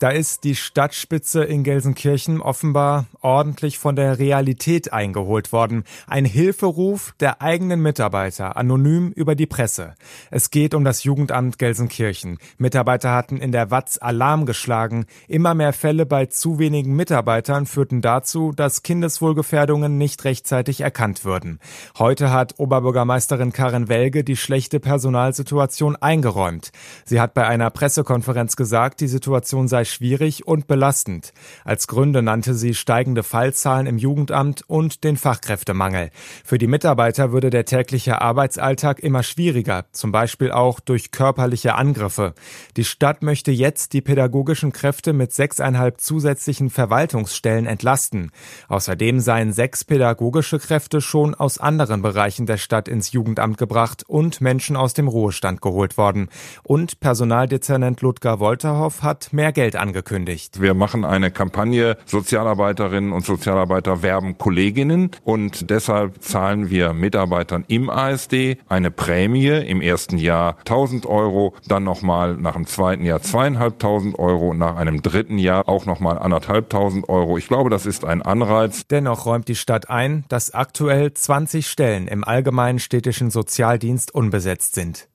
Da ist die Stadtspitze in Gelsenkirchen offenbar ordentlich von der Realität eingeholt worden. Ein Hilferuf der eigenen Mitarbeiter, anonym über die Presse. Es geht um das Jugendamt Gelsenkirchen. Mitarbeiter hatten in der Watz Alarm geschlagen. Immer mehr Fälle bei zu wenigen Mitarbeitern führten dazu, dass Kindeswohlgefährdungen nicht rechtzeitig erkannt würden. Heute hat Oberbürgermeisterin Karin Welge die schlechte Personalsituation eingeräumt. Sie hat bei einer Pressekonferenz gesagt, die Situation sei schwierig und belastend. Als Gründe nannte sie steigende Fallzahlen im Jugendamt und den Fachkräftemangel. Für die Mitarbeiter würde der tägliche Arbeitsalltag immer schwieriger, zum Beispiel auch durch körperliche Angriffe. Die Stadt möchte jetzt die pädagogischen Kräfte mit sechseinhalb zusätzlichen Verwaltungsstellen entlasten. Außerdem seien sechs pädagogische Kräfte schon aus anderen Bereichen der Stadt ins Jugendamt gebracht und Menschen aus dem Ruhestand geholt worden. Und Personaldezernent Ludger Wolterhoff hat mehr Geld Geld angekündigt. Wir machen eine Kampagne, Sozialarbeiterinnen und Sozialarbeiter werben Kolleginnen und deshalb zahlen wir Mitarbeitern im ASD eine Prämie im ersten Jahr 1000 Euro, dann nochmal nach dem zweiten Jahr zweieinhalbtausend Euro, nach einem dritten Jahr auch nochmal anderthalbtausend Euro. Ich glaube, das ist ein Anreiz. Dennoch räumt die Stadt ein, dass aktuell 20 Stellen im allgemeinen städtischen Sozialdienst unbesetzt sind.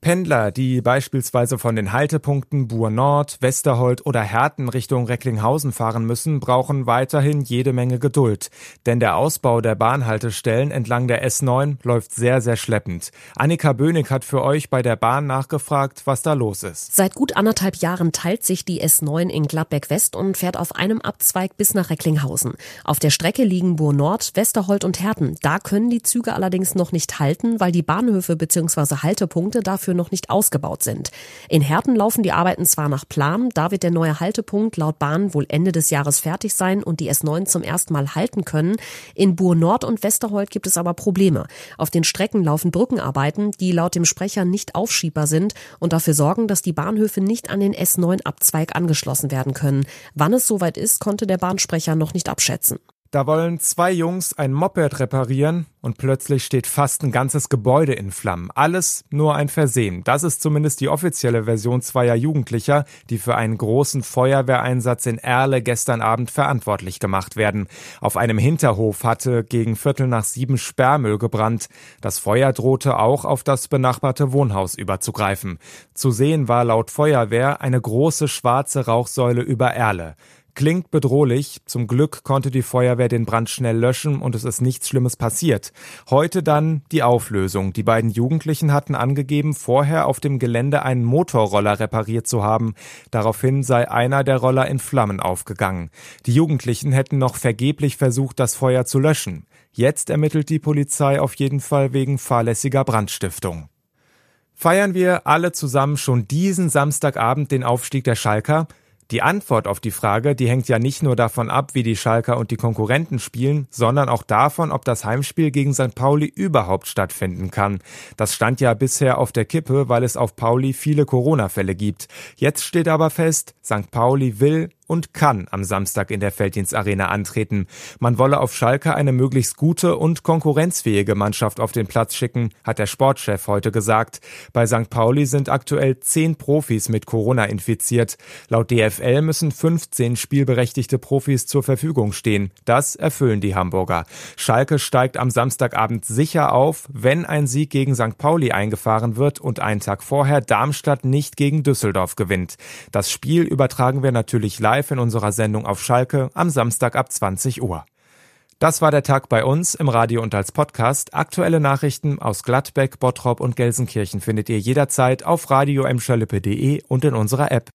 Pendler, die beispielsweise von den Haltepunkten Buhr Nord, Westerhold oder Herten Richtung Recklinghausen fahren müssen, brauchen weiterhin jede Menge Geduld. Denn der Ausbau der Bahnhaltestellen entlang der S9 läuft sehr, sehr schleppend. Annika Bönig hat für euch bei der Bahn nachgefragt, was da los ist. Seit gut anderthalb Jahren teilt sich die S9 in Gladbeck West und fährt auf einem Abzweig bis nach Recklinghausen. Auf der Strecke liegen Buhr Nord, Westerhold und Herten. Da können die Züge allerdings noch nicht halten, weil die Bahnhöfe bzw. Haltepunkte dafür noch nicht ausgebaut sind. In Herten laufen die Arbeiten zwar nach Plan, da wird der neue Haltepunkt laut Bahn wohl Ende des Jahres fertig sein und die S9 zum ersten Mal halten können. In Buhr Nord und Westerhold gibt es aber Probleme. Auf den Strecken laufen Brückenarbeiten, die laut dem Sprecher nicht aufschiebbar sind und dafür sorgen, dass die Bahnhöfe nicht an den S9-Abzweig angeschlossen werden können. Wann es soweit ist, konnte der Bahnsprecher noch nicht abschätzen. Da wollen zwei Jungs ein Moped reparieren und plötzlich steht fast ein ganzes Gebäude in Flammen. Alles nur ein Versehen. Das ist zumindest die offizielle Version zweier Jugendlicher, die für einen großen Feuerwehreinsatz in Erle gestern Abend verantwortlich gemacht werden. Auf einem Hinterhof hatte gegen Viertel nach sieben Sperrmüll gebrannt. Das Feuer drohte auch auf das benachbarte Wohnhaus überzugreifen. Zu sehen war laut Feuerwehr eine große schwarze Rauchsäule über Erle. Klingt bedrohlich. Zum Glück konnte die Feuerwehr den Brand schnell löschen und es ist nichts Schlimmes passiert. Heute dann die Auflösung. Die beiden Jugendlichen hatten angegeben, vorher auf dem Gelände einen Motorroller repariert zu haben. Daraufhin sei einer der Roller in Flammen aufgegangen. Die Jugendlichen hätten noch vergeblich versucht, das Feuer zu löschen. Jetzt ermittelt die Polizei auf jeden Fall wegen fahrlässiger Brandstiftung. Feiern wir alle zusammen schon diesen Samstagabend den Aufstieg der Schalker? Die Antwort auf die Frage, die hängt ja nicht nur davon ab, wie die Schalker und die Konkurrenten spielen, sondern auch davon, ob das Heimspiel gegen St. Pauli überhaupt stattfinden kann. Das stand ja bisher auf der Kippe, weil es auf Pauli viele Corona-Fälle gibt. Jetzt steht aber fest, St. Pauli will und kann am Samstag in der Felddienstarena antreten. Man wolle auf Schalke eine möglichst gute und konkurrenzfähige Mannschaft auf den Platz schicken, hat der Sportchef heute gesagt. Bei St. Pauli sind aktuell zehn Profis mit Corona infiziert. Laut DFL müssen 15 spielberechtigte Profis zur Verfügung stehen. Das erfüllen die Hamburger. Schalke steigt am Samstagabend sicher auf, wenn ein Sieg gegen St. Pauli eingefahren wird und einen Tag vorher Darmstadt nicht gegen Düsseldorf gewinnt. Das Spiel übertragen wir natürlich live live in unserer Sendung auf Schalke am Samstag ab 20 Uhr. Das war der Tag bei uns im Radio und als Podcast. Aktuelle Nachrichten aus Gladbeck, Bottrop und Gelsenkirchen findet ihr jederzeit auf radio und in unserer App.